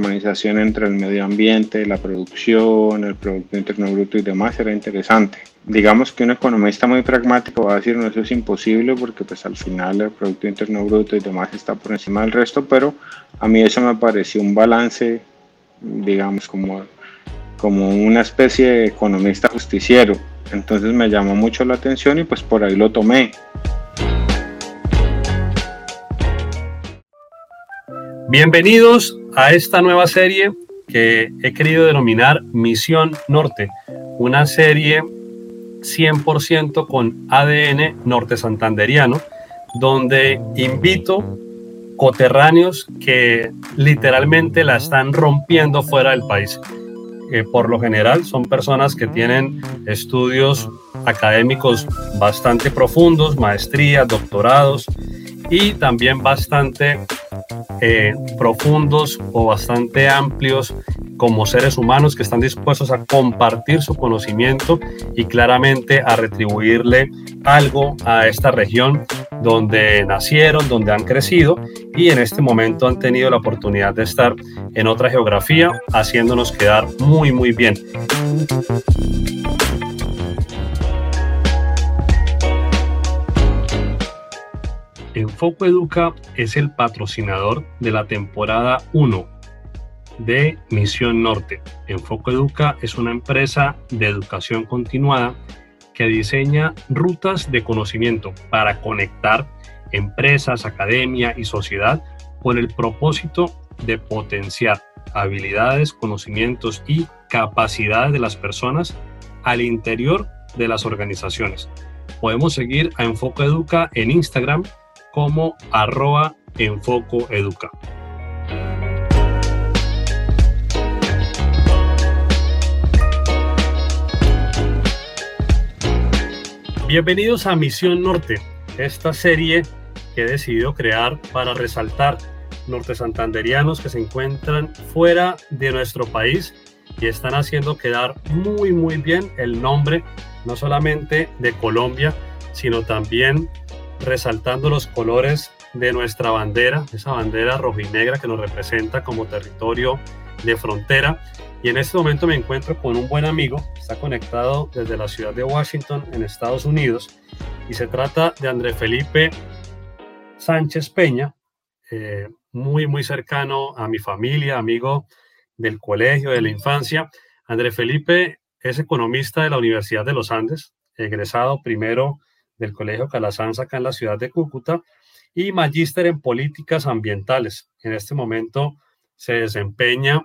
armonización entre el medio ambiente, la producción, el Producto Interno Bruto y demás era interesante. Digamos que un economista muy pragmático va a decir, no, eso es imposible porque pues al final el Producto Interno Bruto y demás está por encima del resto, pero a mí eso me pareció un balance, digamos, como, como una especie de economista justiciero. Entonces me llamó mucho la atención y pues por ahí lo tomé. Bienvenidos a esta nueva serie que he querido denominar Misión Norte, una serie 100% con ADN norte santanderiano, donde invito coterráneos que literalmente la están rompiendo fuera del país. Eh, por lo general son personas que tienen estudios académicos bastante profundos, maestrías, doctorados y también bastante eh, profundos o bastante amplios como seres humanos que están dispuestos a compartir su conocimiento y claramente a retribuirle algo a esta región donde nacieron, donde han crecido y en este momento han tenido la oportunidad de estar en otra geografía haciéndonos quedar muy muy bien. Enfoco Educa es el patrocinador de la temporada 1 de Misión Norte. Enfoco Educa es una empresa de educación continuada que diseña rutas de conocimiento para conectar empresas, academia y sociedad con el propósito de potenciar habilidades, conocimientos y capacidades de las personas al interior de las organizaciones. Podemos seguir a Enfoco Educa en Instagram como arroba enfoco educa. Bienvenidos a Misión Norte, esta serie que he decidido crear para resaltar norte santanderianos que se encuentran fuera de nuestro país y están haciendo quedar muy muy bien el nombre no solamente de Colombia, sino también resaltando los colores de nuestra bandera, esa bandera rojinegra que nos representa como territorio de frontera. Y en este momento me encuentro con un buen amigo, está conectado desde la ciudad de Washington, en Estados Unidos, y se trata de André Felipe Sánchez Peña, eh, muy, muy cercano a mi familia, amigo del colegio, de la infancia. André Felipe es economista de la Universidad de los Andes, egresado primero del Colegio Calasanz acá en la ciudad de Cúcuta y magíster en políticas ambientales. En este momento se desempeña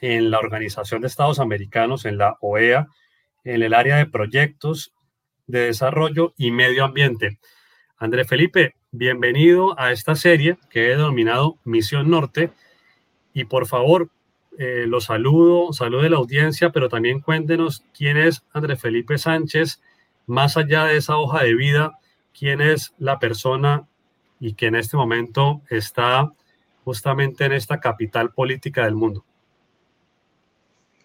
en la Organización de Estados Americanos, en la OEA, en el área de proyectos de desarrollo y medio ambiente. André Felipe, bienvenido a esta serie que he denominado Misión Norte. Y por favor, eh, lo saludo, saludo de la audiencia, pero también cuéntenos quién es André Felipe Sánchez, más allá de esa hoja de vida, quién es la persona y que en este momento está justamente en esta capital política del mundo.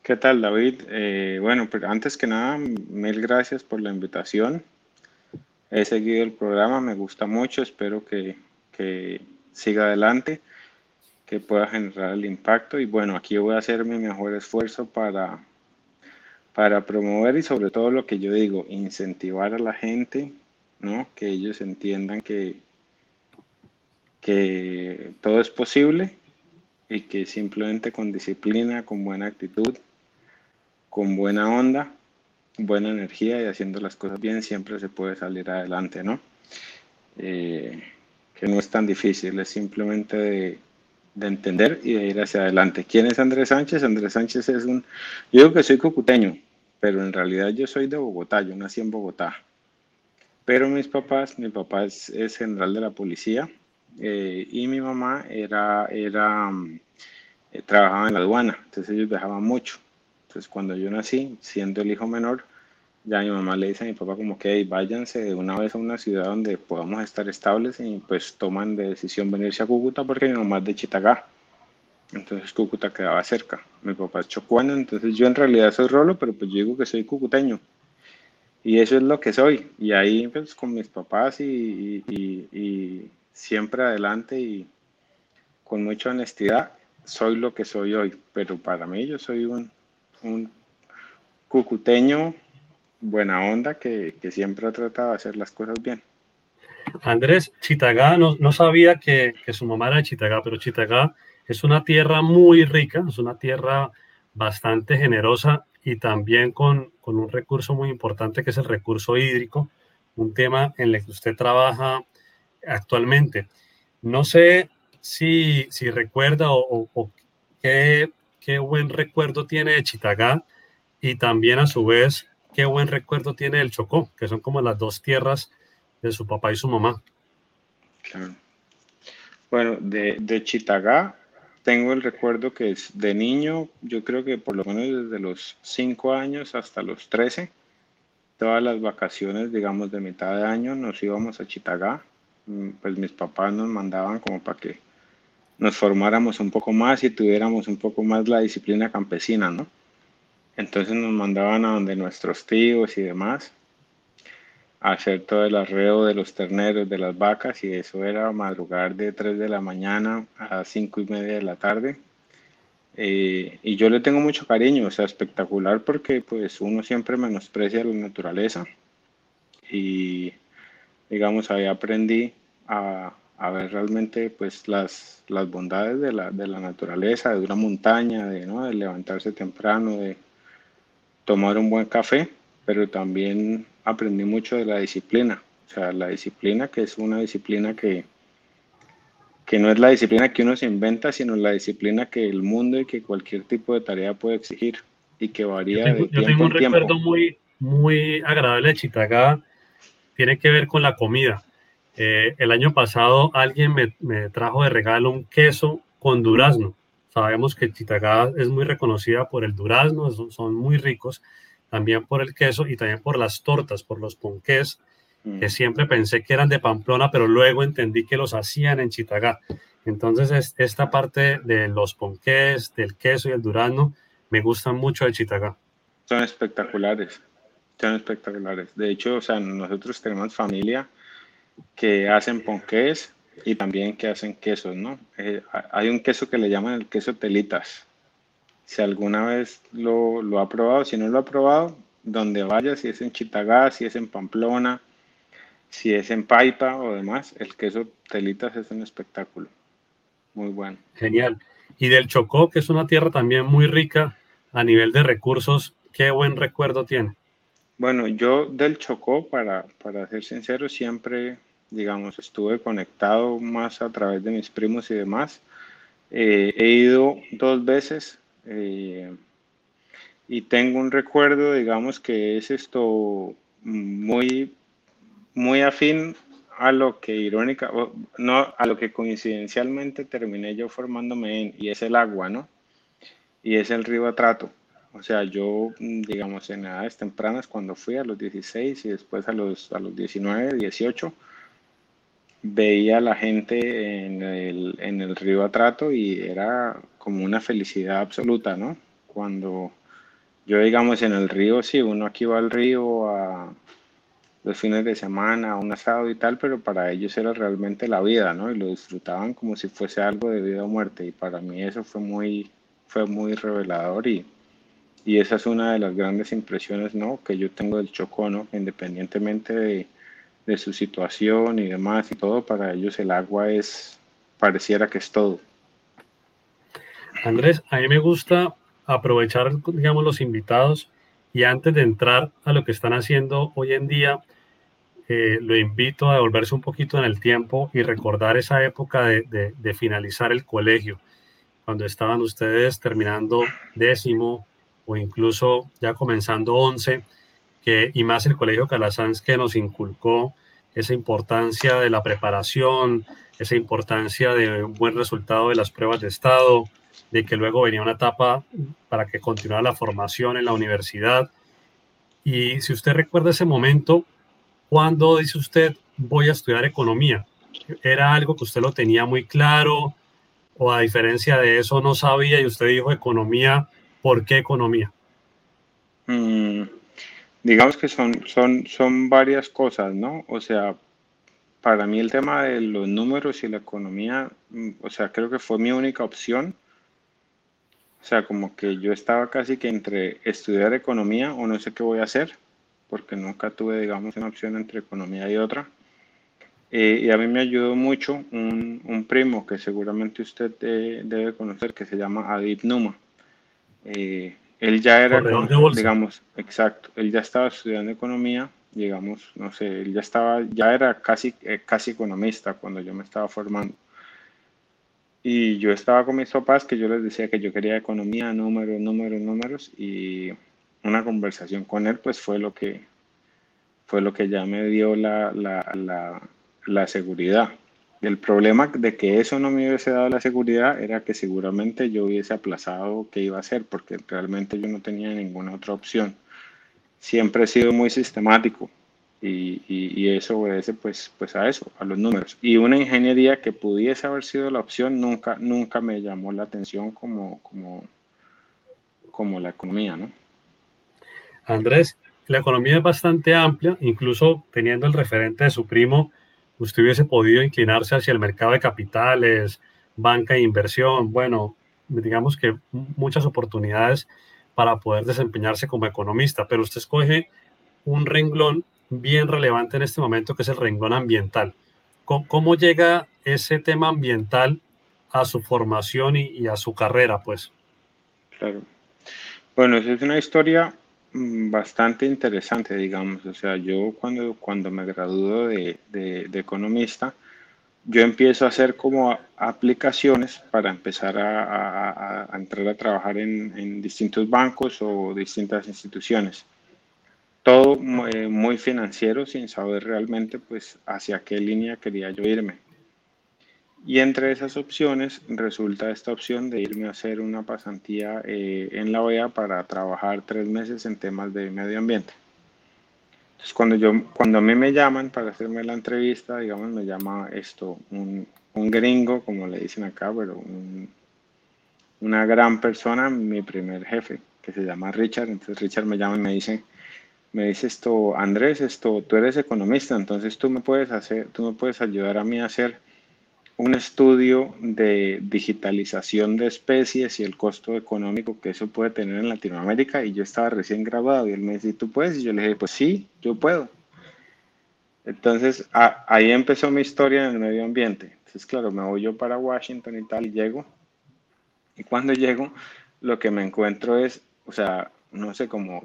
¿Qué tal, David? Eh, bueno, pues antes que nada, mil gracias por la invitación. He seguido el programa, me gusta mucho, espero que, que siga adelante, que pueda generar el impacto y bueno, aquí voy a hacer mi mejor esfuerzo para para promover y sobre todo lo que yo digo, incentivar a la gente, ¿no? Que ellos entiendan que, que todo es posible y que simplemente con disciplina, con buena actitud, con buena onda, buena energía y haciendo las cosas bien siempre se puede salir adelante, ¿no? Eh, que no es tan difícil, es simplemente de, de entender y de ir hacia adelante. ¿Quién es Andrés Sánchez? Andrés Sánchez es un, yo digo que soy cocuteño, pero en realidad yo soy de Bogotá, yo nací en Bogotá. Pero mis papás, mi papá es, general de la policía eh, y mi mamá era, era eh, trabajaba en la aduana, entonces ellos viajaban mucho. Entonces cuando yo nací, siendo el hijo menor, ya mi mamá le dice a mi papá como que váyanse de una vez a una ciudad donde podamos estar estables y pues toman de decisión venirse a Cúcuta porque mi mamá es de Chitagá. Entonces Cúcuta quedaba cerca. Mi papá es chocuano, entonces yo en realidad soy rolo, pero pues yo digo que soy cucuteño. Y eso es lo que soy. Y ahí pues con mis papás y, siempre adelante y con mucha honestidad. soy lo que soy hoy, pero para mí yo soy un, un cucuteño buena onda que, siempre ha tratado de hacer las cosas bien. Andrés, Chitagá, no, no sabía que, que, su mamá era de Chitagá, pero Chitagá es una tierra muy rica, es una tierra bastante generosa y también con, con un recurso muy importante que es el recurso hídrico, un tema en el que usted trabaja actualmente. No sé si, si recuerda o, qué, qué buen recuerdo tiene de Chitagá y también a su vez qué buen recuerdo tiene del Chocó, que son como las dos tierras de su papá y su mamá. Claro. Bueno, de, de Chitagá tengo el recuerdo que es de niño, yo creo que por lo menos desde los 5 años hasta los 13, todas las vacaciones, digamos, de mitad de año nos íbamos a Chitagá. Mm, pues mis papás nos mandaban como para que nos formáramos un poco más y tuviéramos un poco más la disciplina campesina, ¿no? Entonces nos mandaban a donde nuestros tíos y demás hacer todo el arreo de los terneros, de las vacas y eso era madrugar de 3 de la mañana a 5 y media de la tarde. Eh, y yo le tengo mucho cariño, o espectacular porque pues uno siempre menosprecia la naturaleza y digamos ahí aprendí a, a ver realmente pues las, las bondades de la, de la naturaleza, de una montaña, de, ¿no? de levantarse temprano, de tomar un buen café, pero también aprendí mucho de la disciplina. O sea, la disciplina que es una disciplina que, que no es la disciplina que uno se inventa, sino la disciplina que el mundo y que cualquier tipo de tarea puede exigir y que varía yo tengo, de tiempo un recuerdo muy, muy agradable de Chitagá, tiene que ver con la comida. Eh, el año pasado alguien me, me, trajo de regalo un queso con durazno. Sabemos que Chitagá es muy reconocida por el durazno, son, muy ricos, también por el queso y también por las tortas, por los ponqués, que mm. siempre pensé que eran de Pamplona, pero luego entendí que los hacían en Chitagá. Entonces, esta parte de los ponqués, del queso y el durazno, me gustan mucho de Chitagá. Son espectaculares, son espectaculares. De hecho, o sea, nosotros tenemos familia que hacen ponqués y también que hacen quesos, ¿no? Eh, hay un queso que le llaman el queso telitas. Si alguna vez lo, lo, ha probado, si no lo ha probado, donde vaya, si es en Chitagá, si es en Pamplona, si es en Paipa o demás, el queso telitas es un espectáculo. Muy bueno. Genial. Y del Chocó, que es una tierra también muy rica a nivel de recursos, ¿qué buen recuerdo tiene? Bueno, yo del Chocó, para, para ser sincero, siempre digamos, estuve conectado más a través de mis primos y demás. Eh, he ido dos veces eh, y tengo un recuerdo, digamos, que es esto muy, muy afín a lo que irónica, no, a lo que coincidencialmente terminé yo formándome en, y es el agua, ¿no? Y es el río Atrato. O sea, yo, digamos, en edades tempranas, cuando fui a los 16 y después a los, a los 19, 18, veía a la gente en el, en el río Atrato y era como una felicidad absoluta, ¿no? Cuando yo, digamos, en el río, sí, uno aquí va al río a los fines de semana, un asado y tal, pero para ellos era realmente la vida, ¿no? Y lo disfrutaban como si fuese algo de vida o muerte. Y para mí eso fue muy, fue muy revelador y, y esa es una de las grandes impresiones, ¿no? Que yo tengo del Chocó, ¿no? Independientemente de de su situación y demás y todo, para ellos el agua es, pareciera que es todo. Andrés, a mí me gusta aprovechar, digamos, los invitados y antes de entrar a lo que están haciendo hoy en día, eh, lo invito a devolverse un poquito en el tiempo y recordar esa época de, de, finalizar el colegio, cuando estaban ustedes terminando décimo o incluso ya comenzando once y más el Colegio Calasanz que nos inculcó esa importancia de la preparación, esa importancia de un buen resultado de las pruebas de estado, de que luego venía una etapa para que continuara la formación en la universidad. Y si usted recuerda ese momento, ¿cuándo dice usted voy a estudiar economía? ¿Era algo que usted lo tenía muy claro o a diferencia de eso no sabía y usted dijo economía? ¿Por qué economía? Mm, digamos que son, son, son varias cosas, ¿no? O sea, para mí el tema de los números y la economía, mm, o sea, creo que fue mi única opción O sea, como que yo estaba casi que entre estudiar economía o no sé qué voy a hacer, porque nunca tuve, digamos, una opción entre economía y otra. Eh, y a mí me ayudó mucho un, un primo que seguramente usted debe conocer, que se llama Adib Numa. Eh, él ya era, digamos, exacto, él ya estaba estudiando economía, digamos, no sé, él ya estaba, ya era casi, eh, casi economista cuando yo me estaba formando. Y yo estaba con mis papás que yo les decía que yo quería economía, números, números, números, y una conversación con él, pues fue lo que, fue lo que ya me dio la, la, la, la seguridad. El problema de que eso no me hubiese dado la seguridad era que seguramente yo hubiese aplazado qué iba a hacer, porque realmente yo no tenía ninguna otra opción. Siempre he sido muy sistemático y, y, eso obedece pues, pues a eso, a los números. Y una ingeniería que pudiese haber sido la opción nunca, nunca me llamó la atención como, como, como la economía, ¿no? Andrés, la economía es bastante amplia, incluso teniendo el referente de su primo, usted hubiese podido inclinarse hacia el mercado de capitales, banca e inversión, bueno, digamos que muchas oportunidades para poder desempeñarse como economista, pero usted escoge un renglón bien relevante en este momento, que es el renglón ambiental. ¿Cómo, llega ese tema ambiental a su formación y, a su carrera, pues? Claro. Bueno, esa es una historia Mm, bastante interesante, digamos. O sea, yo cuando, cuando me graduó de, de, economista, yo empiezo a hacer como aplicaciones para empezar a, entrar a trabajar en, distintos bancos o distintas instituciones. Todo muy, muy financiero sin saber realmente pues hacia qué línea quería yo irme. Y entre esas opciones resulta esta opción de irme a hacer una pasantía eh, en la OEA para trabajar tres meses en temas de medio ambiente. Entonces, cuando, yo, cuando a mí me llaman para hacerme la entrevista, digamos, me llama esto un, un gringo, como le dicen acá, pero una gran persona, mi primer jefe, que se llama Richard. Entonces Richard me llama y me dice, me dice esto, Andrés, esto, tú eres economista, entonces tú me puedes hacer, tú me puedes ayudar a mí a hacer un estudio de digitalización de especies y el costo económico que eso puede tener en Latinoamérica y yo estaba recién grabado y él me decía, ¿tú puedes? Y yo le dije, pues sí, yo puedo. Entonces ahí empezó mi historia en el medio ambiente. Entonces, claro, me voy yo para Washington y tal y llego. Y cuando llego, lo que me encuentro es, o sea, no sé cómo,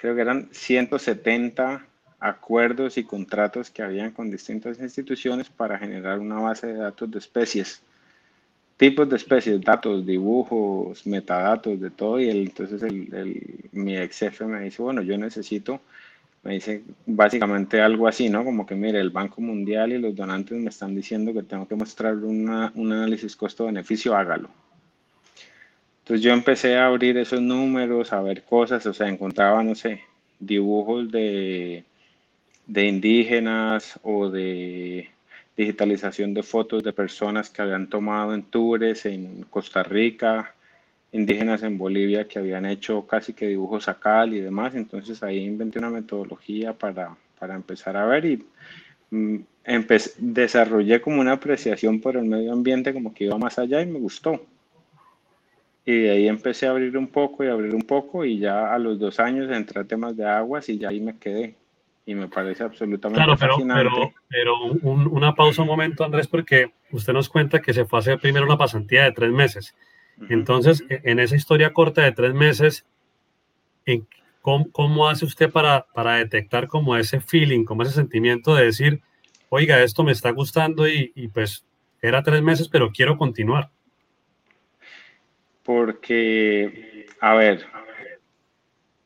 creo que eran 170 acuerdos y contratos que habían con distintas instituciones para generar una base de datos de especies, tipos de especies, datos, dibujos, metadatos, de todo. Y entonces el, mi ex jefe me dice, bueno, yo necesito, me dice básicamente algo así, ¿no? Como que mire, el Banco Mundial y los donantes me están diciendo que tengo que mostrar una, un análisis costo-beneficio, hágalo. Entonces yo empecé a abrir esos números, a ver cosas, o sea, encontraba, no sé, dibujos de de indígenas o de digitalización de fotos de personas que habían tomado en tours en Costa Rica, indígenas en Bolivia que habían hecho casi que dibujos a cal y demás. Entonces ahí inventé una metodología para, para empezar a ver y mm, desarrollé como una apreciación por el medio ambiente como que iba más allá y me gustó. Y de ahí empecé a abrir un poco y abrir un poco y ya a los dos años entré a temas de aguas y ya ahí me quedé y me parece absolutamente claro, pero, Pero, pero una pausa un momento, Andrés, porque usted nos cuenta que se fue a hacer primero una pasantía de tres meses. Entonces, e, en esa historia corta de tres meses, ¿cómo, cómo hace usted para, para, detectar como ese feeling, como ese sentimiento de decir, oiga, esto me está gustando y, y pues era tres meses, pero quiero continuar? Porque, a ver,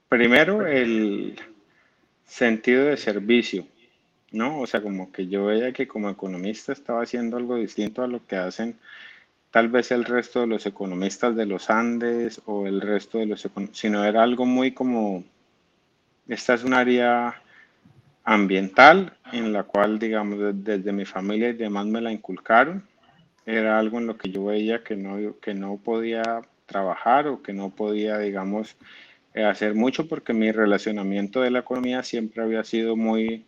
primero el sentido de servicio, ¿no? O sea, como que yo veía que como economista estaba haciendo algo distinto a lo que hacen tal vez el resto de los economistas de los Andes o el resto de los sino era algo muy como, esta es un área ambiental en la cual, digamos, desde mi familia y demás me la inculcaron. Era algo en lo que yo veía que no, que no podía trabajar o que no podía, digamos, eh, hacer mucho porque mi relacionamiento de la economía siempre había sido muy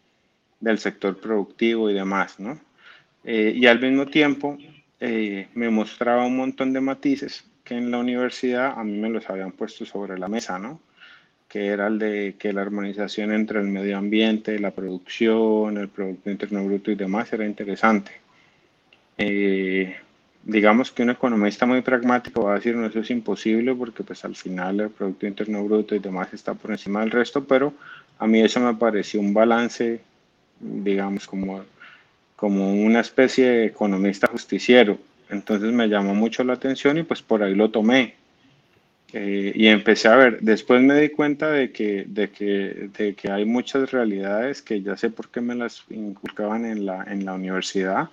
del sector productivo y demás, ¿no? Eh, y al mismo tiempo eh, me mostraba un montón de matices que en la universidad a mí me los habían puesto sobre la mesa, ¿no? Que era el de que la armonización entre el medio ambiente, la producción, el Producto Interno Bruto y demás era interesante. Eh, digamos que un economista muy pragmático va a decir, no, eso es imposible porque pues al final el Producto Interno Bruto y demás está por encima del resto, pero a mí eso me pareció un balance, digamos, como, como una especie de economista justiciero. Entonces me llamó mucho la atención y pues por ahí lo tomé. Eh, y empecé a ver, después me di cuenta de que, de, que, de que hay muchas realidades que ya sé por qué me las inculcaban en la, en la universidad,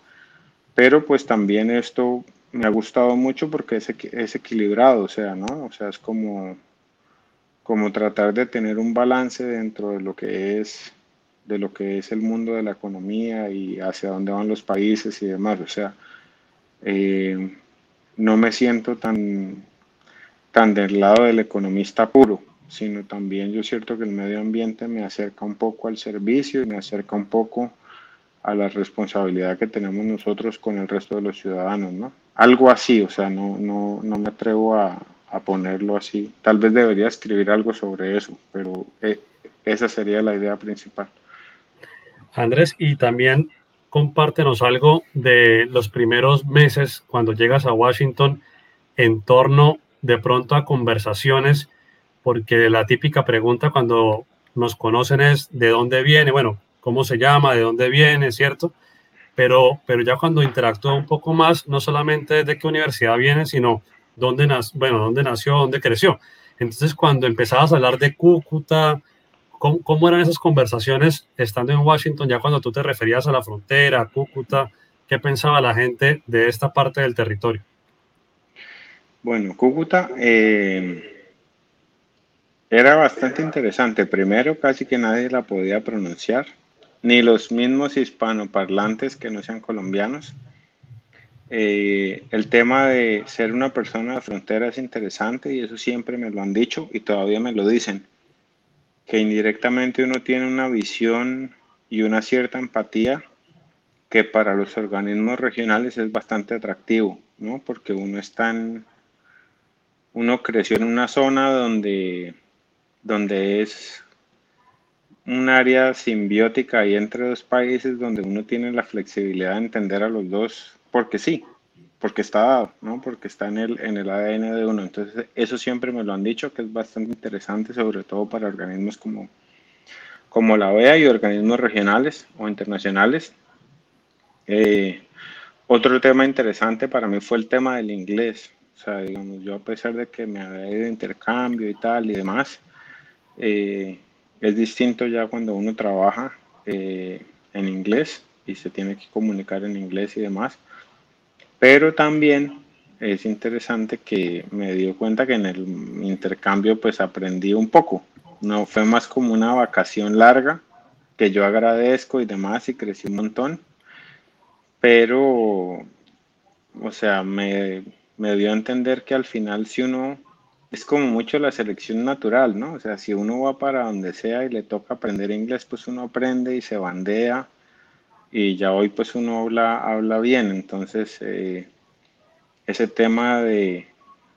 pero pues también esto me ha gustado mucho porque es, equilibrado, o sea, ¿no? O sea, es como, como tratar de tener un balance dentro de lo que es de lo que es el mundo de la economía y hacia dónde van los países y demás. O sea, eh, no me siento tan, tan del lado del economista puro, sino también yo cierto que el medio ambiente me acerca un poco al servicio y me acerca un poco a la responsabilidad que tenemos nosotros con el resto de los ciudadanos, ¿no? Algo así, o sea, no, no, no me atrevo a, a ponerlo así. Tal vez debería escribir algo sobre eso, pero eh, esa sería la idea principal. Andrés, y también compártenos algo de los primeros meses cuando llegas a Washington en torno de pronto a conversaciones, porque la típica pregunta cuando nos conocen es de dónde viene, bueno, cómo se llama, de dónde viene, ¿cierto? Pero, pero ya cuando interactúa un poco más, no solamente de qué universidad viene, sino dónde, bueno, dónde nació, dónde creció. Entonces, cuando empezabas a hablar de Cúcuta, ¿Cómo, eran esas conversaciones estando en Washington, ya cuando tú te referías a la frontera, Cúcuta? ¿Qué pensaba la gente de esta parte del territorio? Bueno, Cúcuta eh, era bastante interesante. Primero, casi que nadie la podía pronunciar, ni los mismos hispanoparlantes que no sean colombianos. Eh, el tema de ser una persona de frontera es interesante y eso siempre me lo han dicho y todavía me lo dicen que indirectamente uno tiene una visión y una cierta empatía que para los organismos regionales es bastante atractivo, ¿no? Porque uno está en, uno creció en una zona donde, donde es un área simbiótica ahí entre dos países donde uno tiene la flexibilidad de entender a los dos, porque sí, porque está dado, ¿no? Porque está en el, en el ADN de uno. Entonces, eso siempre me lo han dicho, que es bastante interesante, sobre todo para organismos como, como la OEA y organismos regionales o internacionales. Eh, otro tema interesante para mí fue el tema del inglés. O sea, digamos, yo a pesar de que me había ido de intercambio y tal y demás, eh, es distinto ya cuando uno trabaja eh, en inglés y se tiene que comunicar en inglés y demás. Pero también es interesante que me dio cuenta que en el intercambio pues aprendí un poco. No fue más como una vacación larga que yo agradezco y demás y crecí un montón. Pero, o sea, me, me dio a entender que al final si uno es como mucho la selección natural, ¿no? O sea, si uno va para donde sea y le toca aprender inglés, pues uno aprende y se bandea y ya hoy pues uno habla, habla bien, entonces eh, ese tema de,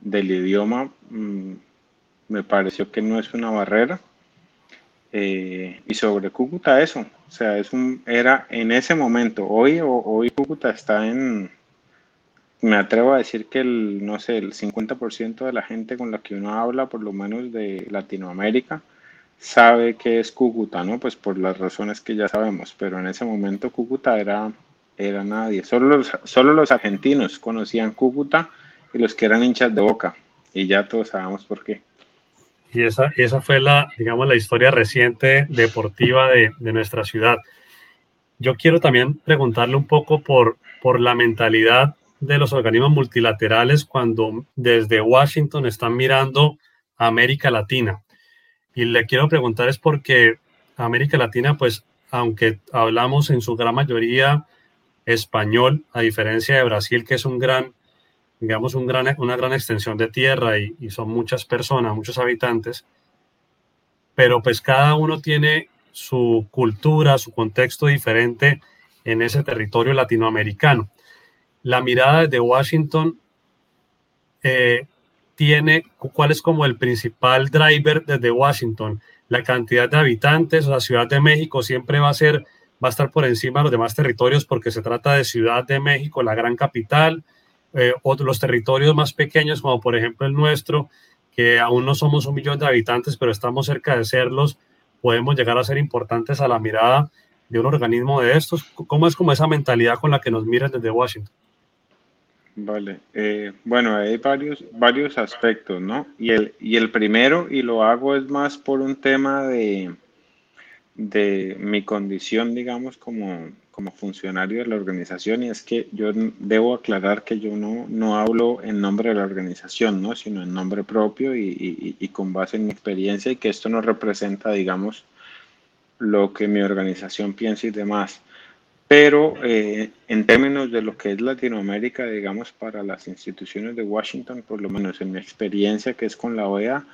del idioma mm, me pareció que no es una barrera. Eh, y sobre Cúcuta eso, o sea, es un, era en ese momento, hoy, hoy Cúcuta está en, me atrevo a decir que el, no sé, el 50% de la gente con la que uno habla, por lo menos de Latinoamérica, sabe que es Cúcuta, ¿no? Pues por las razones que ya sabemos, pero en ese momento Cúcuta era, era nadie. Solo los, solo los argentinos conocían Cúcuta y los que eran hinchas de boca, y ya todos sabemos por qué. Y esa, esa fue la, digamos, la historia reciente deportiva de, de nuestra ciudad. Yo quiero también preguntarle un poco por, por la mentalidad de los organismos multilaterales cuando desde Washington están mirando a América Latina. Y le quiero preguntar es porque América Latina, pues, aunque hablamos en su gran mayoría español, a diferencia de Brasil, que es un gran, digamos, un gran, una gran extensión de tierra y, y son muchas personas, muchos habitantes, pero pues cada uno tiene su cultura, su contexto diferente en ese territorio latinoamericano. La mirada de Washington, eh, tiene, cuál es como el principal driver desde Washington? La cantidad de habitantes, la Ciudad de México siempre va a ser, va a estar por encima de los demás territorios porque se trata de Ciudad de México, la gran capital, eh, los territorios más pequeños, como por ejemplo el nuestro, que aún no somos un millón de habitantes, pero estamos cerca de serlos, podemos llegar a ser importantes a la mirada de un organismo de estos. ¿Cómo es como esa mentalidad con la que nos miran desde Washington? Vale, eh, bueno, hay varios, varios aspectos, ¿no? Y el, y el primero, y lo hago es más por un tema de, de mi condición, digamos, como, como funcionario de la organización, y es que yo debo aclarar que yo no, no hablo en nombre de la organización, ¿no? Sino en nombre propio y, y, y con base en mi experiencia, y que esto no representa, digamos, lo que mi organización piensa y demás. Pero eh, en términos de lo que es Latinoamérica, digamos, para las instituciones de Washington, por lo menos en mi experiencia que es con la OEA,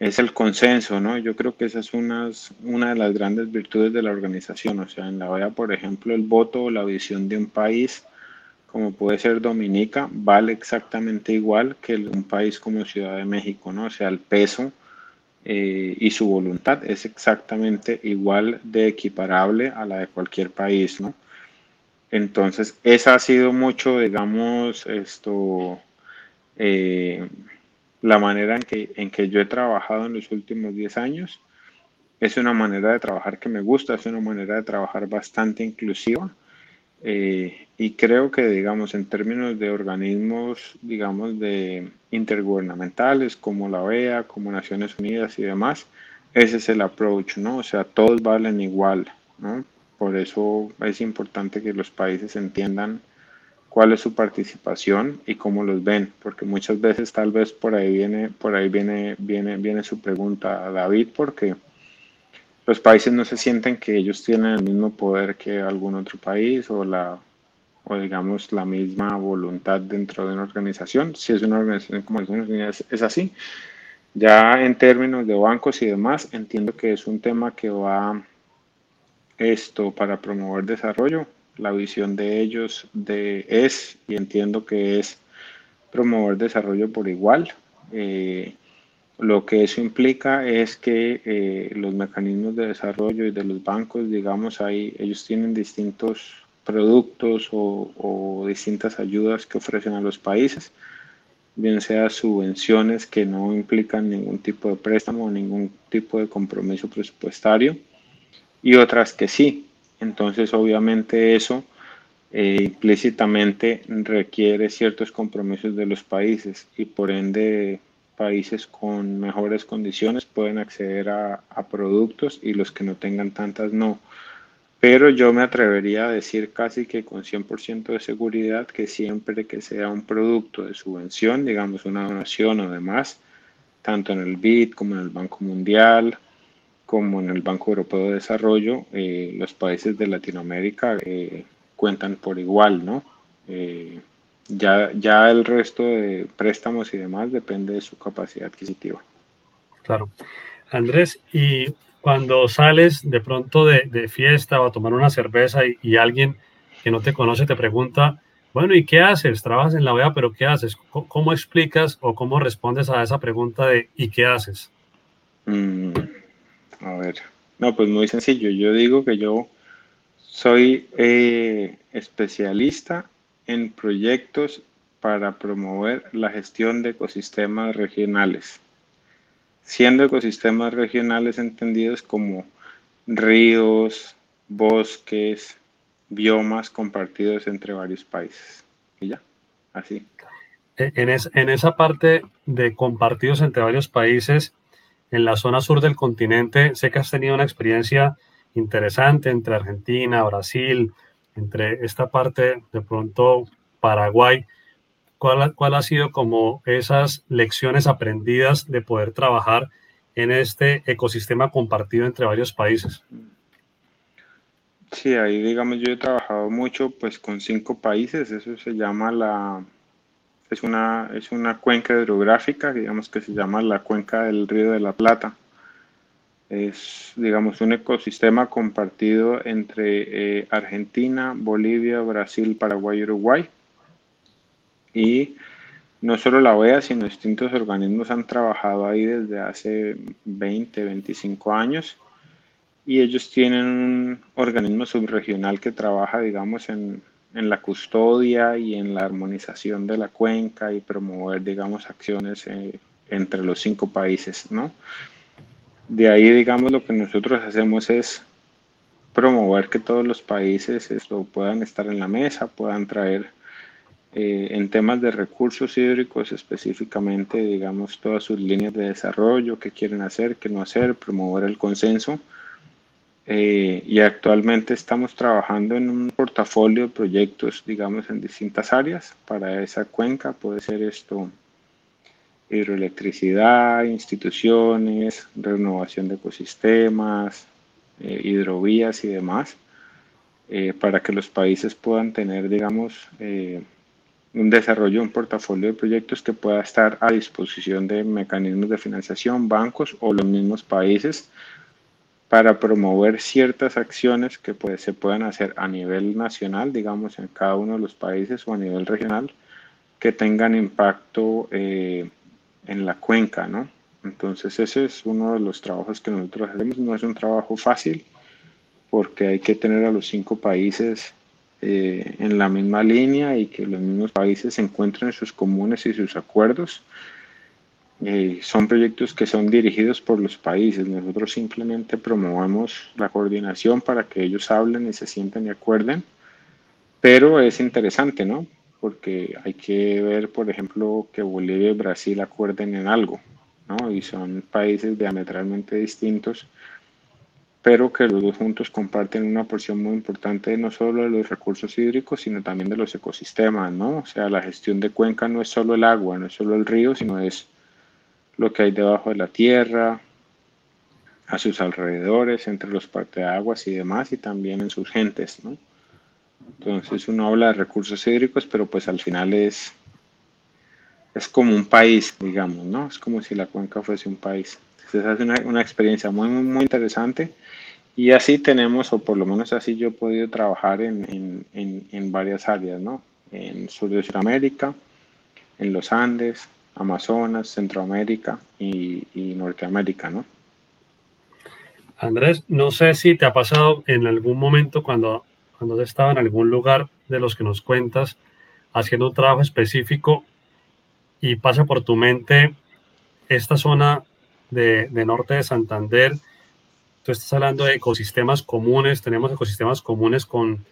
es el consenso, ¿no? Yo creo que esa es una, una de las grandes virtudes de la organización. O sea, en la OEA, por ejemplo, el voto o la visión de un país, como puede ser Dominica, vale exactamente igual que un país como Ciudad de México, ¿no? O sea, el peso eh, y su voluntad es exactamente igual de equiparable a la de cualquier país, ¿no? Entonces, esa ha sido mucho, digamos, esto, eh, la manera en que, en que yo he trabajado en los últimos 10 años. Es una manera de trabajar que me gusta, es una manera de trabajar bastante inclusiva eh, y creo que, digamos, en términos de organismos, digamos, de intergubernamentales como la OEA, como Naciones Unidas y demás, ese es el approach, ¿no? O sea, todos valen igual, ¿no? Por eso es importante que los países entiendan cuál es su participación y cómo los ven, porque muchas veces tal vez por ahí viene, por ahí viene, viene, viene su pregunta, David, porque los países no se sienten que ellos tienen el mismo poder que algún otro país o la o digamos la misma voluntad dentro de una organización. Si es una organización como es, es así. Ya en términos de bancos y demás, entiendo que es un tema que va esto para promover desarrollo. La visión de ellos de, es, y entiendo que es promover desarrollo por igual. Eh, lo que eso implica es que eh, los mecanismos de desarrollo y de los bancos, digamos, ahí ellos tienen distintos productos o, distintas ayudas que ofrecen a los países, bien sea subvenciones que no implican ningún tipo de préstamo o ningún tipo de compromiso presupuestario y otras que sí. Entonces, obviamente eso eh, implícitamente requiere ciertos compromisos de los países y por ende países con mejores condiciones pueden acceder a, productos y los que no tengan tantas no. Pero yo me atrevería a decir casi que con 100% de seguridad que siempre que sea un producto de subvención, digamos una donación o demás, tanto en el BID como en el Banco Mundial, como en el Banco Europeo de Desarrollo, eh, los países de Latinoamérica eh, cuentan por igual, ¿no? Eh, ya, ya el resto de préstamos y demás depende de su capacidad adquisitiva. Claro. Andrés, y cuando sales de pronto de, fiesta o a tomar una cerveza y, alguien que no te conoce te pregunta, bueno, ¿y qué haces? Trabajas en la OEA, pero ¿qué haces? ¿Cómo, explicas o cómo respondes a esa pregunta de ¿y qué haces? Mm, a ver, no, pues muy sencillo. Yo digo que yo soy eh, especialista en proyectos para promover la gestión de ecosistemas regionales, siendo ecosistemas regionales entendidos como ríos, bosques, biomas compartidos entre varios países. Y ya, así. E, en, en esa parte de compartidos entre varios países, en la zona sur del continente, sé que has tenido una experiencia interesante entre Argentina, Brasil, entre esta parte de pronto Paraguay, ¿cuál, cuál ha sido como esas lecciones aprendidas de poder trabajar en este ecosistema compartido entre varios países? Sí, ahí digamos yo he trabajado mucho pues con cinco países, eso se llama la, es una, es una cuenca hidrográfica, digamos que se llama la cuenca del Río de la Plata es, digamos, un ecosistema compartido entre eh, Argentina, Bolivia, Brasil, Paraguay y Uruguay. Y no solo la OEA, sino distintos organismos han trabajado ahí desde hace 20, 25 años y ellos tienen un organismo subregional que trabaja, digamos, en, en la custodia y en la armonización de la cuenca y promover, digamos, acciones eh, entre los cinco países, ¿no? De ahí, digamos, lo que nosotros hacemos es promover que todos los países esto, puedan estar en la mesa, puedan traer eh, en temas de recursos hídricos específicamente, digamos, todas sus líneas de desarrollo, qué quieren hacer, qué no hacer, promover el consenso eh, y actualmente estamos trabajando en un portafolio de proyectos, digamos, en distintas áreas para esa cuenca. Puede ser esto hidroelectricidad, instituciones, renovación de ecosistemas, eh, hidrovías y demás, eh, para que los países puedan tener, digamos, un desarrollo, un portafolio de proyectos que pueda estar a disposición de mecanismos de financiación, bancos o los mismos países para promover ciertas acciones que pues, se puedan hacer a nivel nacional, digamos, en cada uno de los países o a nivel regional, que tengan impacto eh, en la cuenca, ¿no? Entonces ese es uno de los trabajos que nosotros hacemos. No es un trabajo fácil porque hay que tener a los cinco países eh, en la misma línea y que los mismos países se encuentren sus comunes y sus acuerdos eh, son proyectos que son dirigidos por los países. Nosotros simplemente promovemos la coordinación para que ellos hablen y se sientan y acuerden. Pero es interesante, ¿no? Porque hay que ver, por ejemplo, que Bolivia y Brasil acuerden en algo, ¿no? Y son países diametralmente distintos, pero que los dos juntos comparten una porción muy importante no solo de los recursos hídricos, sino también de los ecosistemas, ¿no? O sea, la gestión de cuenca no es solo el agua, no es solo el río, sino es lo que hay debajo de la tierra, a sus alrededores, entre los parteaguas y demás, y también en sus gentes, ¿no? Entonces uno habla de recursos hídricos, pero pues al final es, es como un país, digamos, ¿no? Es como si la cuenca fuese un país. Entonces es una, una experiencia muy, muy, muy interesante. Y así tenemos, o por lo menos así yo he podido trabajar en, en, en, en varias áreas, ¿no? En sur de Sudamérica, en los Andes, Amazonas, Centroamérica y, Norteamérica, ¿no? Andrés, no sé si te ha pasado en algún momento cuando, cuando has estado en algún lugar de los que nos cuentas haciendo un trabajo específico y pasa por tu mente esta zona de, norte de Santander. Tú estás hablando de ecosistemas comunes, tenemos ecosistemas comunes con,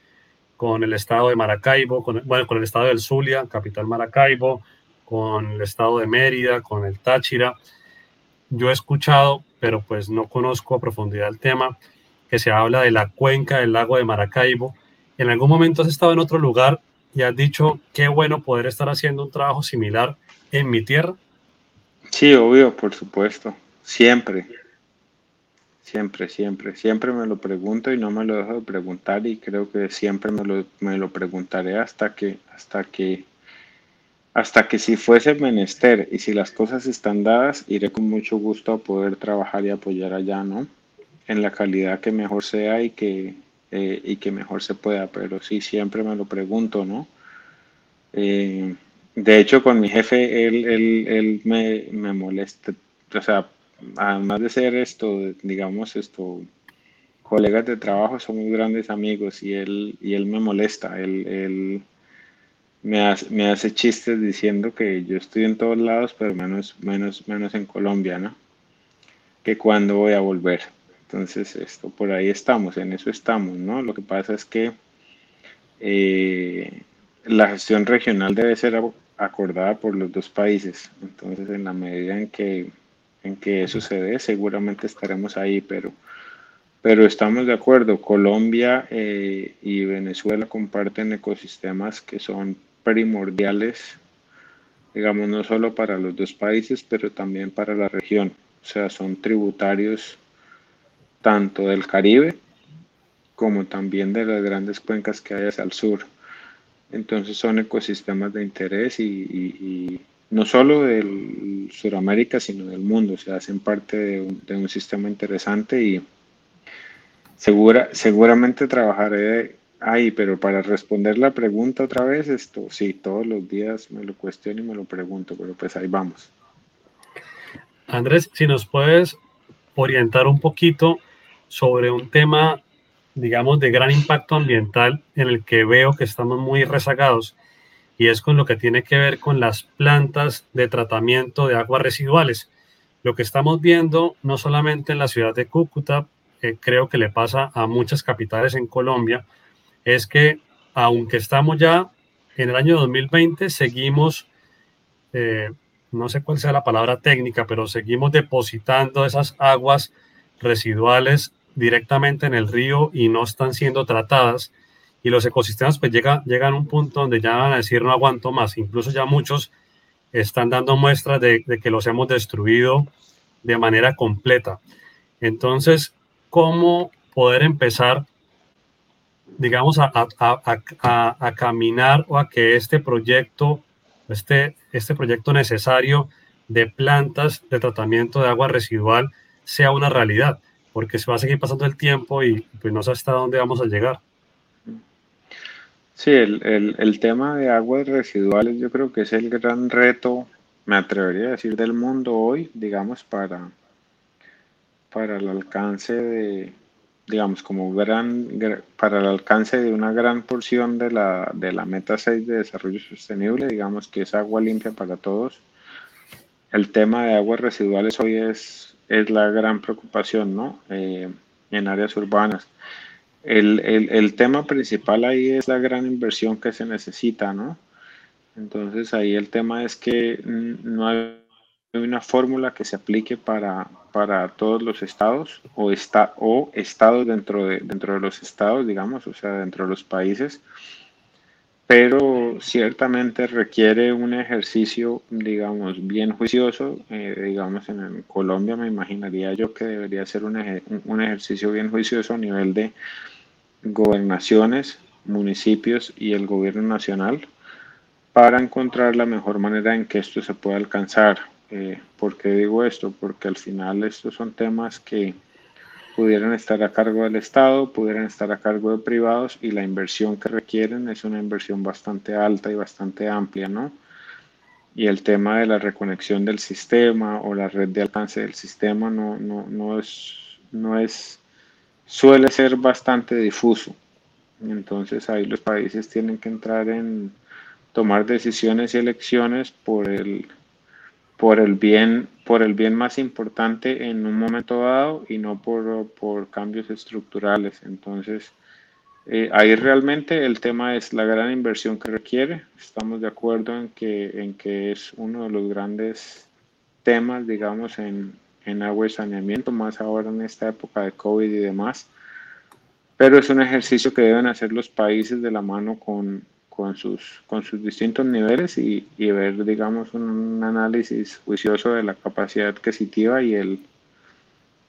con el estado de Maracaibo, con, bueno, con el estado del Zulia, capital Maracaibo, con el estado de Mérida, con el Táchira. Yo he escuchado, pero pues no conozco a profundidad el tema, que se habla de la cuenca del lago de Maracaibo. ¿En algún momento has estado en otro lugar y has dicho, qué bueno poder estar haciendo un trabajo similar en mi tierra? Sí, obvio, por supuesto. Siempre. Siempre, siempre. Siempre me lo pregunto y no me lo dejo de preguntar y creo que siempre me lo, me lo preguntaré hasta que, hasta que hasta que si fuese menester y si las cosas están dadas, iré con mucho gusto a poder trabajar y apoyar allá, ¿no? En la calidad que mejor sea y que, eh, y que mejor se pueda, pero sí, siempre me lo pregunto, ¿no? Eh, de hecho, con mi jefe, él, él, él me, me, molesta, o sea, además de ser esto, digamos, esto, colegas de trabajo, somos grandes amigos y él, y él me molesta, él, él me hace, me hace chistes diciendo que yo estoy en todos lados, pero menos, menos, menos en Colombia, ¿no? Que cuando voy a volver. Entonces, esto, por ahí estamos, en eso estamos, ¿no? Lo que pasa es que eh, la gestión regional debe ser acordada por los dos países. Entonces, en la medida en que, en que eso se dé, seguramente estaremos ahí, pero, pero estamos de acuerdo. Colombia eh, y Venezuela comparten ecosistemas que son primordiales, digamos, no solo para los dos países, pero también para la región. O sea, son tributarios tanto del Caribe como también de las grandes cuencas que hay hacia el sur. Entonces son ecosistemas de interés y, no solo del Sudamérica, sino del mundo. O sea, hacen parte de un, de un sistema interesante y segura, seguramente trabajaré Ahí, pero para responder la pregunta otra vez, esto sí, todos los días me lo cuestiono y me lo pregunto, pero pues ahí vamos. Andrés, si nos puedes orientar un poquito sobre un tema, digamos, de gran impacto ambiental en el que veo que estamos muy rezagados y es con lo que tiene que ver con las plantas de tratamiento de aguas residuales. Lo que estamos viendo no solamente en la ciudad de Cúcuta, eh, creo que le pasa a muchas capitales en Colombia, es que aunque estamos ya en el año 2020, seguimos, eh, no sé cuál sea la palabra técnica, pero seguimos depositando esas aguas residuales directamente en el río y no están siendo tratadas. Y los ecosistemas pues llega, llegan a un punto donde ya van a decir no aguanto más. Incluso ya muchos están dando muestras de, que los hemos destruido de manera completa. Entonces, ¿cómo poder empezar, digamos, a, a, caminar o a que este proyecto, este, este proyecto necesario de plantas de tratamiento de agua residual sea una realidad? Porque se va a seguir pasando el tiempo y pues no sé hasta dónde vamos a llegar. Sí, el, el, tema de aguas residuales yo creo que es el gran reto, me atrevería a decir, del mundo hoy, digamos, para, para el alcance de, digamos, como gran, para el alcance de una gran porción de la, de la meta 6 de desarrollo sostenible, digamos que es agua limpia para todos. El tema de aguas residuales hoy es, es la gran preocupación, ¿no? Eh, en áreas urbanas. El, el, tema principal ahí es la gran inversión que se necesita, ¿no? Entonces ahí el tema es que no hay una fórmula que se aplique para, para todos los estados o, está, o estados dentro de, dentro de los estados, digamos, o sea, dentro de los países, pero ciertamente requiere un ejercicio, digamos, bien juicioso. Eh, digamos, en, Colombia me imaginaría yo que debería ser un, un ejercicio bien juicioso a nivel de gobernaciones, municipios y el gobierno nacional para encontrar la mejor manera en que esto se pueda alcanzar. Eh, ¿Por qué digo esto? Porque al final estos son temas que pudieran estar a cargo del Estado, pudieran estar a cargo de privados y la inversión que requieren es una inversión bastante alta y bastante amplia, ¿no? Y el tema de la reconexión del sistema o la red de alcance del sistema no, no, no es, no es suele ser bastante difuso. Entonces ahí los países tienen que entrar en tomar decisiones y elecciones por el, por el, bien, por el bien más importante en un momento dado y no por, por cambios estructurales. Entonces, eh, ahí realmente el tema es la gran inversión que requiere. Estamos de acuerdo en que, en que es uno de los grandes temas, digamos, en, en agua y saneamiento, más ahora en esta época de COVID y demás. Pero es un ejercicio que deben hacer los países de la mano con, con, sus, con sus distintos niveles y, y, ver, digamos, un análisis juicioso de la capacidad adquisitiva y el,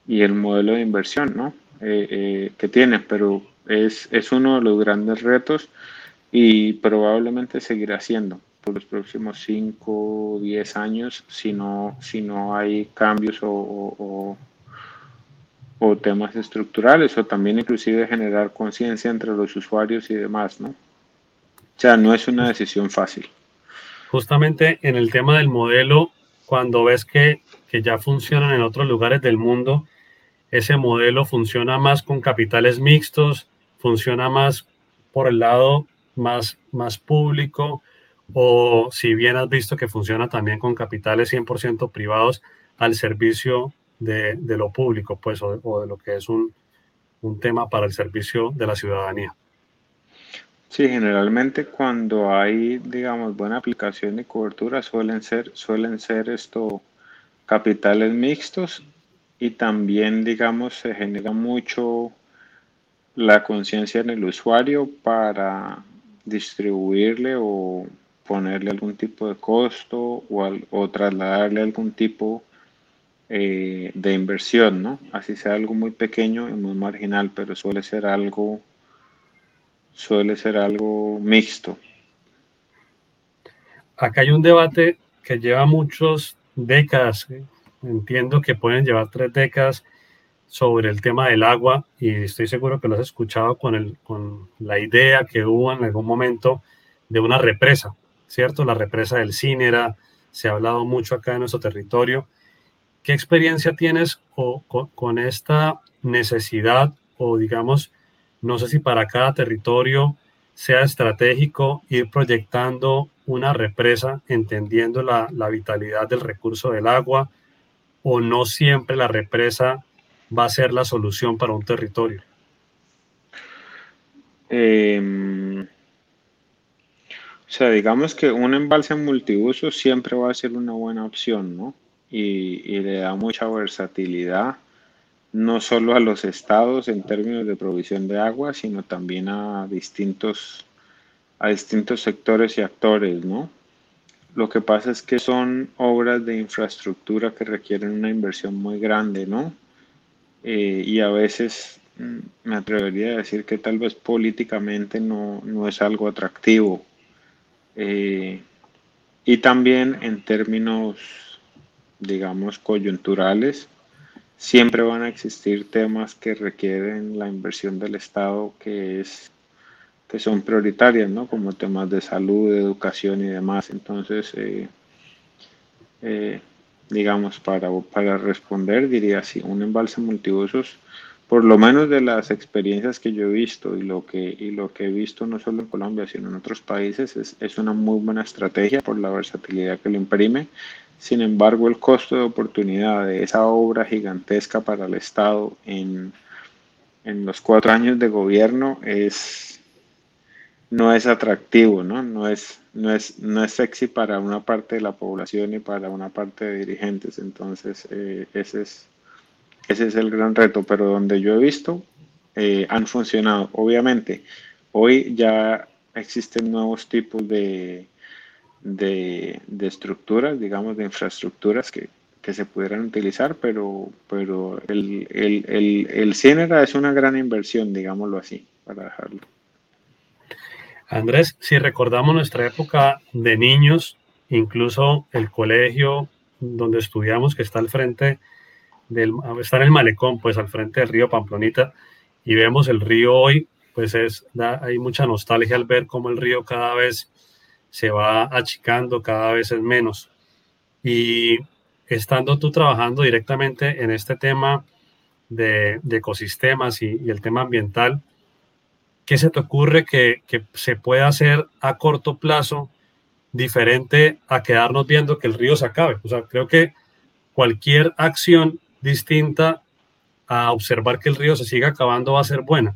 y el modelo de inversión ¿no? Eh, eh, que tiene. Pero es, es uno de los grandes retos y probablemente seguirá siendo por los próximos 5 o 10 años si no, si no hay cambios o, o, temas estructurales o también inclusive generar conciencia entre los usuarios y demás, ¿no? O sea, no es una decisión fácil. Justamente en el tema del modelo, cuando ves que, que ya funcionan en otros lugares del mundo, ese modelo funciona más con capitales mixtos, funciona más por el lado más, más público, o si bien has visto que funciona también con capitales 100% privados al servicio de, de lo público, pues, o, o, de lo que es un, un tema para el servicio de la ciudadanía. Sí, generalmente cuando hay, digamos, buena aplicación y cobertura suelen ser, suelen ser esto capitales mixtos y también, digamos, se genera mucho la conciencia en el usuario para distribuirle o ponerle algún tipo de costo o, o trasladarle algún tipo eh, de inversión, ¿no? Así sea algo muy pequeño y muy marginal, pero suele ser algo, suele ser algo mixto. Acá hay un debate que lleva muchas décadas, entiendo que pueden llevar tres décadas, sobre el tema del agua y estoy seguro que lo has escuchado con, el, con la idea que hubo en algún momento de una represa, ¿cierto? La represa del Cínera, se ha hablado mucho acá en nuestro territorio. ¿Qué experiencia tienes con, esta necesidad o digamos, no sé si para cada territorio sea estratégico ir proyectando una represa entendiendo la, la vitalidad del recurso del agua o no siempre la represa va a ser la solución para un territorio? Em, o sea, digamos que un embalse multiuso siempre va a ser una buena opción, ¿no? Y, le da mucha versatilidad, no solo a los estados en términos de provisión de agua, sino también a distintos, a distintos sectores y actores, ¿no? Lo que pasa es que son obras de infraestructura que requieren una inversión muy grande, ¿no? Eh, y a veces mm, me atrevería a decir que tal vez políticamente no, no es algo atractivo. Eh, y también en términos, digamos, coyunturales, siempre van a existir temas que requieren la inversión del Estado que es que son prioritarias, ¿no? Como temas de salud, educación y demás. Entonces, eh, digamos, para, para responder, diría así, un embalse multiusos, por lo menos de las experiencias que yo he visto y lo que, y lo que he visto no solo en Colombia, sino en otros países, es, es una muy buena estrategia por la versatilidad que lo imprime. Sin embargo, el costo de oportunidad de esa obra gigantesca para el Estado en, en los cuatro años de gobierno es, no es atractivo, ¿no? No es, no es, no es sexy para una parte de la población y para una parte de dirigentes. Entonces, eh, ese, es, ese es el gran reto. Pero donde yo he visto, eh, han funcionado. Obviamente, hoy ya existen nuevos tipos de, de, estructuras, digamos, de infraestructuras que, se pudieran utilizar, pero, pero el, el, el, el es una gran inversión, digámoslo así, para dejarlo. Andrés, si recordamos nuestra época de niños, incluso el colegio donde estudiamos, que está al frente del, está en el malecón, pues al frente del río Pamplonita, y vemos el río hoy, pues es, hay mucha nostalgia al ver cómo el río cada vez se va achicando, cada vez es menos. Y estando tú trabajando directamente en este tema de, ecosistemas y el tema ambiental, ¿qué se te ocurre que, se pueda hacer a corto plazo diferente a quedarnos viendo que el río se acabe? O sea, creo que cualquier acción distinta a observar que el río se siga acabando va a ser buena.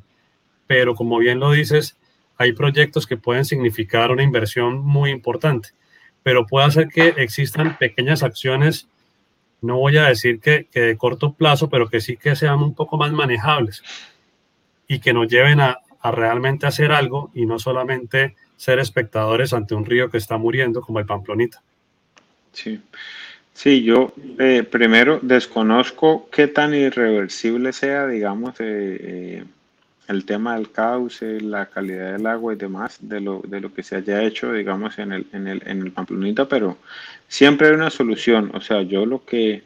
Pero como bien lo dices, hay proyectos que pueden significar una inversión muy importante, pero puede hacer que existan pequeñas acciones, no voy a decir que, que de corto plazo, pero que sí que sean un poco más manejables y que nos lleven a, a realmente hacer algo y no solamente ser espectadores ante un río que está muriendo como el Pamplonita. Sí, sí yo eh, primero desconozco qué tan irreversible sea, digamos, eh, eh, el tema del cauce, la calidad del agua y demás, de lo, de lo que se haya hecho, digamos, en el, en el, en el Pamplonita, pero siempre hay una solución. O sea, yo lo que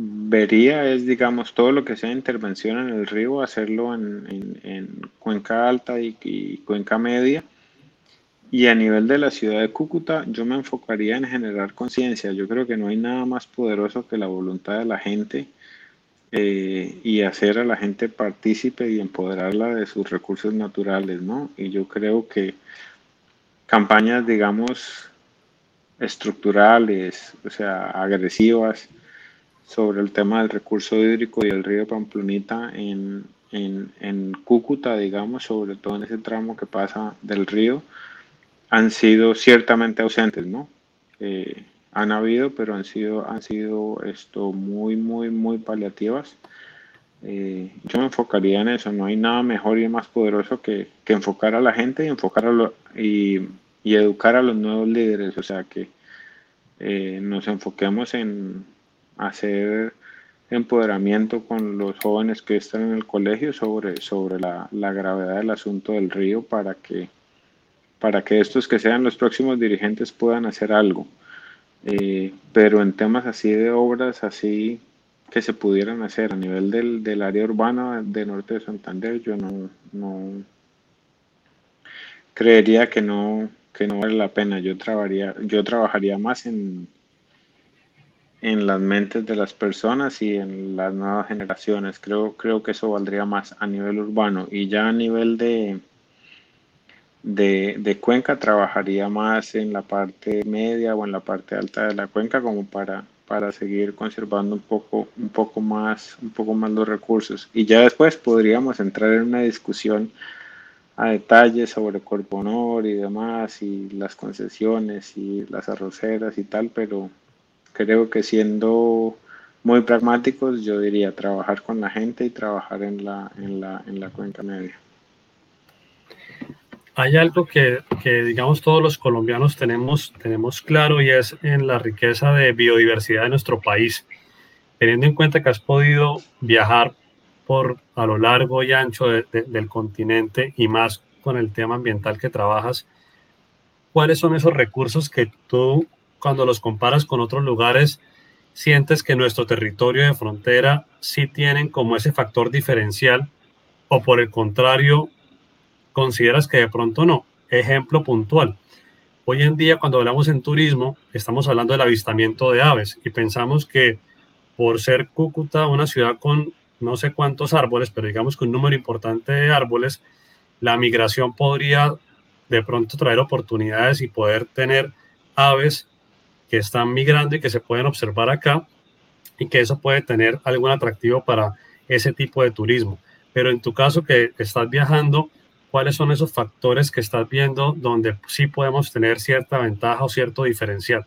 vería es, digamos, todo lo que sea intervención en el río, hacerlo en, cuenca alta y, cuenca media. Y a nivel de la ciudad de Cúcuta, yo me enfocaría en generar conciencia. Yo creo que no hay nada más poderoso que la voluntad de la gente eh, y hacer a la gente partícipe y empoderarla de sus recursos naturales, ¿no? Y yo creo que campañas, digamos, estructurales, o sea, agresivas, sobre el tema del recurso hídrico y el río Pamplonita en, en, Cúcuta, digamos, sobre todo en ese tramo que pasa del río, han sido ciertamente ausentes, ¿no? Eh, han habido, pero han sido, han sido esto muy, muy, muy paliativas. Eh, yo me enfocaría en eso, no hay nada mejor y más poderoso que, que enfocar a la gente y enfocar a lo, y, y, educar a los nuevos líderes, o sea, que eh, nos enfoquemos en, hacer empoderamiento con los jóvenes que están en el colegio sobre, sobre la, gravedad del asunto del río para que, para que estos que sean los próximos dirigentes puedan hacer algo. Eh, pero en temas así de obras, así que se pudieran hacer a nivel del, del área urbana de norte de Santander, yo no, no creería que no, que no vale la pena. Yo trabajaría, yo trabajaría más en, en las mentes de las personas y en las nuevas generaciones. Creo, creo que eso valdría más a nivel urbano. Y ya a nivel de, de, de, cuenca trabajaría más en la parte media o en la parte alta de la cuenca como para para seguir conservando un poco, un poco más, un poco más los recursos. Y ya después podríamos entrar en una discusión a detalle sobre Cuerpo Honor y demás, y las concesiones y las arroceras y tal, pero creo que siendo muy pragmáticos, yo diría trabajar con la gente y trabajar en la, en la, en la cuenca media hay algo que, digamos, todos los colombianos tenemos, tenemos claro y es en la riqueza de biodiversidad de nuestro país. Teniendo en cuenta que has podido viajar por a lo largo y ancho del continente y más con el tema ambiental que trabajas, ¿cuáles son esos recursos que tú, cuando los comparas con otros lugares, sientes que nuestro territorio de frontera sí tienen como ese factor diferencial o por el contrario consideras que de pronto no. Ejemplo puntual. Hoy en día cuando hablamos en turismo, estamos hablando del avistamiento de aves y pensamos que por ser Cúcuta una ciudad con no sé cuántos árboles, pero digamos que un número importante de árboles, la migración podría de pronto traer oportunidades y poder tener aves que están migrando y que se pueden observar acá y que eso puede tener algún atractivo para ese tipo de turismo. Pero en tu caso que estás viajando, cuáles son esos factores que estás viendo donde sí podemos tener cierta ventaja o cierto diferencial.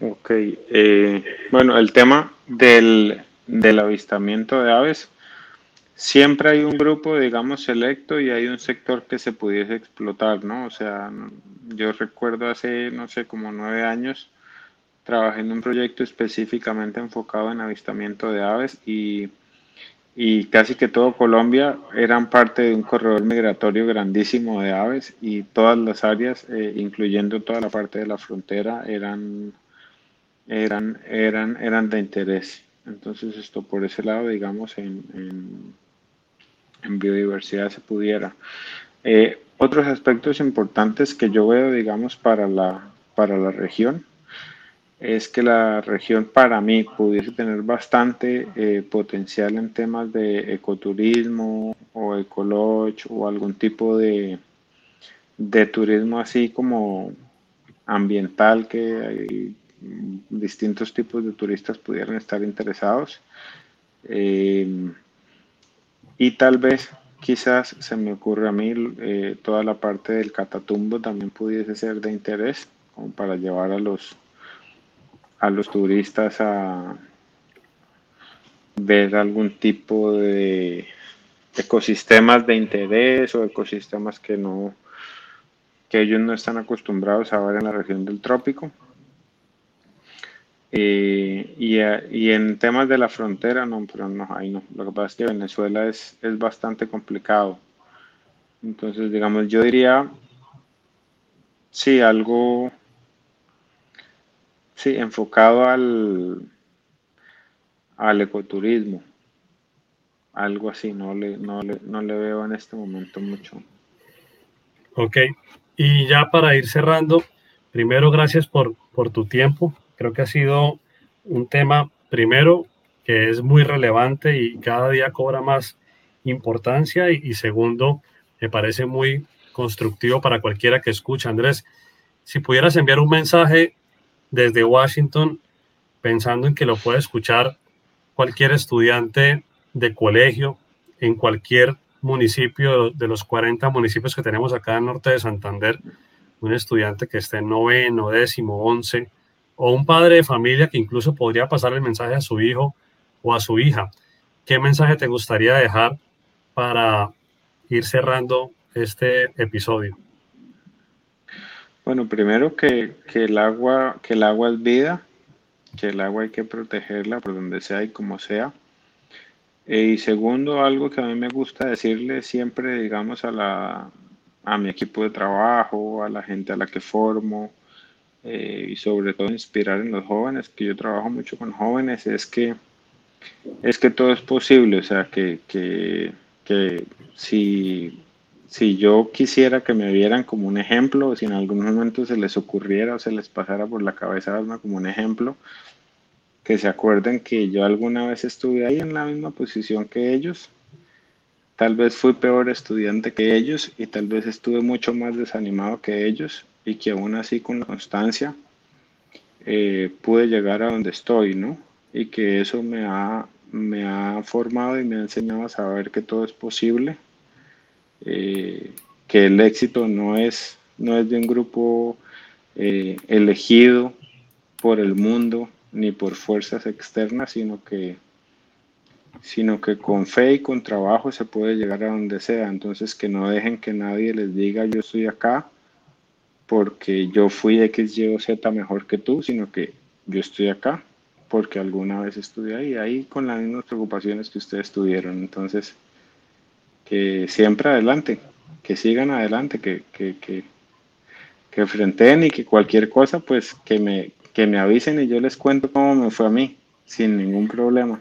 Ok, eh, bueno, el tema del, del, avistamiento de aves, siempre hay un grupo, digamos, selecto y hay un sector que se pudiese explotar, ¿no? O sea, yo recuerdo hace, no sé, como nueve años, trabajé en un proyecto específicamente enfocado en avistamiento de aves y y casi que todo Colombia eran parte de un corredor migratorio grandísimo de aves y todas las áreas, eh, incluyendo toda la parte de la frontera, eran, eran, eran, eran de interés. Entonces esto por ese lado, digamos, en, en, biodiversidad se pudiera. Eh, otros aspectos importantes que yo veo, digamos, para la, para la región es que la región para mí pudiese tener bastante eh, potencial en temas de ecoturismo o ecolodge o algún tipo de, de turismo así como ambiental que hay distintos tipos de turistas pudieran estar interesados. Eh, y tal vez, quizás se me ocurre a mí, eh, toda la parte del catatumbo también pudiese ser de interés, como para llevar a los a los turistas a ver algún tipo de ecosistemas de interés o ecosistemas que no que ellos no están acostumbrados a ver en la región del trópico. Eh, y, y, en temas de la frontera, no, pero no, ahí no. Lo que pasa es que Venezuela es, es bastante complicado. Entonces, digamos, yo diría, sí, algo Sí, enfocado al, al ecoturismo. Algo así, no le, no, le, no le veo en este momento mucho. Ok, y ya para ir cerrando, primero gracias por, por tu tiempo. Creo que ha sido un tema, primero, que es muy relevante y cada día cobra más importancia. Y, y, segundo, me parece muy constructivo para cualquiera que escucha. Andrés, si pudieras enviar un mensaje desde Washington, pensando en que lo puede escuchar cualquier estudiante de colegio en cualquier municipio de los 40 municipios que tenemos acá en norte de Santander, un estudiante que esté en noveno, décimo, once, o un padre de familia que incluso podría pasar el mensaje a su hijo o a su hija. ¿Qué mensaje te gustaría dejar para ir cerrando este episodio? Bueno, primero que, el agua, que el agua es vida, que el agua hay que protegerla por donde sea y como sea. Eh, y segundo, algo que a mí me gusta decirle siempre, digamos, a, la, a mi equipo de trabajo, a la gente a la que formo, eh, y sobre todo inspirar en los jóvenes, que yo trabajo mucho con jóvenes, es que, es que todo es posible, o sea, que, que, que si, si yo quisiera que me vieran como un ejemplo, si en algún momento se les ocurriera o se les pasara por la cabeza darme como un ejemplo, que se acuerden que yo alguna vez estuve ahí en la misma posición que ellos. Tal vez fui peor estudiante que ellos y tal vez estuve mucho más desanimado que ellos y que aún así con la constancia eh, pude llegar a donde estoy, ¿no? Y que eso me ha, me ha formado y me ha enseñado a saber que todo es posible, eh, que el éxito no es, no es de un grupo eh, elegido por el mundo ni por fuerzas externas, sino que, sino que con fe y con trabajo se puede llegar a donde sea. Entonces que no dejen que nadie les diga yo estoy acá porque yo fui X, Y o Z mejor que tú, sino que yo estoy acá porque alguna vez estuve ahí, ahí con las mismas preocupaciones que ustedes tuvieron. Entonces, que siempre adelante, que sigan adelante, que, que, que, que enfrenten y que cualquier cosa, pues que me, que me avisen y yo les cuento cómo me fue a mí, sin ningún problema.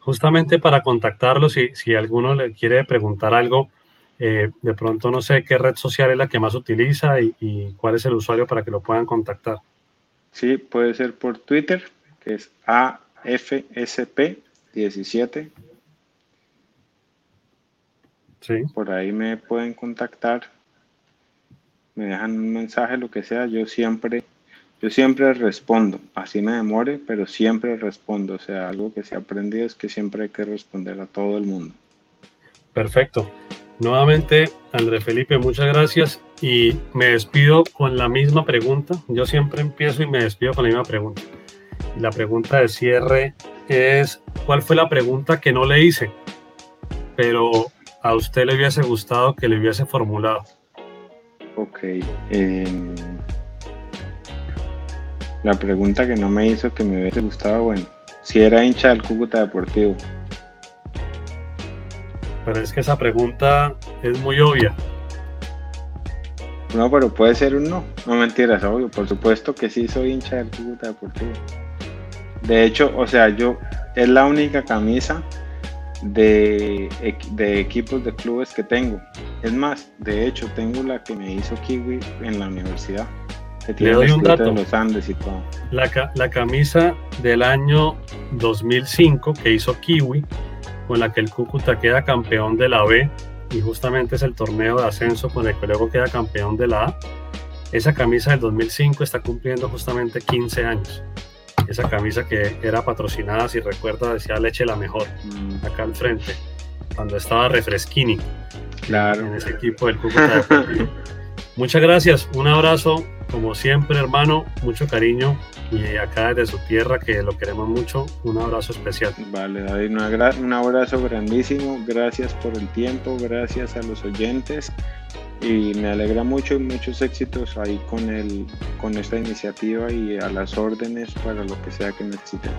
Justamente para contactarlos, si, si alguno le quiere preguntar algo, eh, de pronto no sé qué red social es la que más utiliza y, cuál es el usuario para que lo puedan contactar. Sí, puede ser por Twitter, que es AFSP17. Sí. Por ahí me pueden contactar, me dejan un mensaje, lo que sea. Yo siempre, yo siempre respondo. Así me demore, pero siempre respondo. O sea, algo que se ha aprendido es que siempre hay que responder a todo el mundo. Perfecto. Nuevamente, André Felipe, muchas gracias y me despido con la misma pregunta. Yo siempre empiezo y me despido con la misma pregunta. La pregunta de cierre es, ¿cuál fue la pregunta que no le hice? Pero a usted le hubiese gustado que le hubiese formulado. Ok. Em, la pregunta que no me hizo que me hubiese gustado, bueno, si era hincha del Cúcuta Deportivo. Pero es que esa pregunta es muy obvia. No, pero puede ser un no. No mentiras, obvio. Por supuesto que sí soy hincha del Cúcuta Deportivo. De hecho, o sea, yo es la única camisa de, de, equipos de clubes que tengo. Es más, de hecho, tengo la que me hizo Kiwi en la universidad. Le doy un dato. Los Andes y todo. La, la camisa del año 2005 que hizo Kiwi con la que el Cúcuta queda campeón de la B y justamente es el torneo de ascenso con el que luego queda campeón de la A. Esa camisa del 2005 está cumpliendo justamente 15 años. Esa camisa que era patrocinada, si recuerda, decía leche la mejor, mm. acá al frente, cuando estaba Refresquini claro. en ese equipo del Cúcuta Deportivo. Muchas gracias, un abrazo, como siempre, hermano, mucho cariño y acá desde su tierra, que lo queremos mucho, un abrazo especial. Vale, David, un abrazo grandísimo, gracias por el tiempo, gracias a los oyentes y me alegra mucho y muchos éxitos ahí con, el, con esta iniciativa y a las órdenes para lo que sea que necesiten.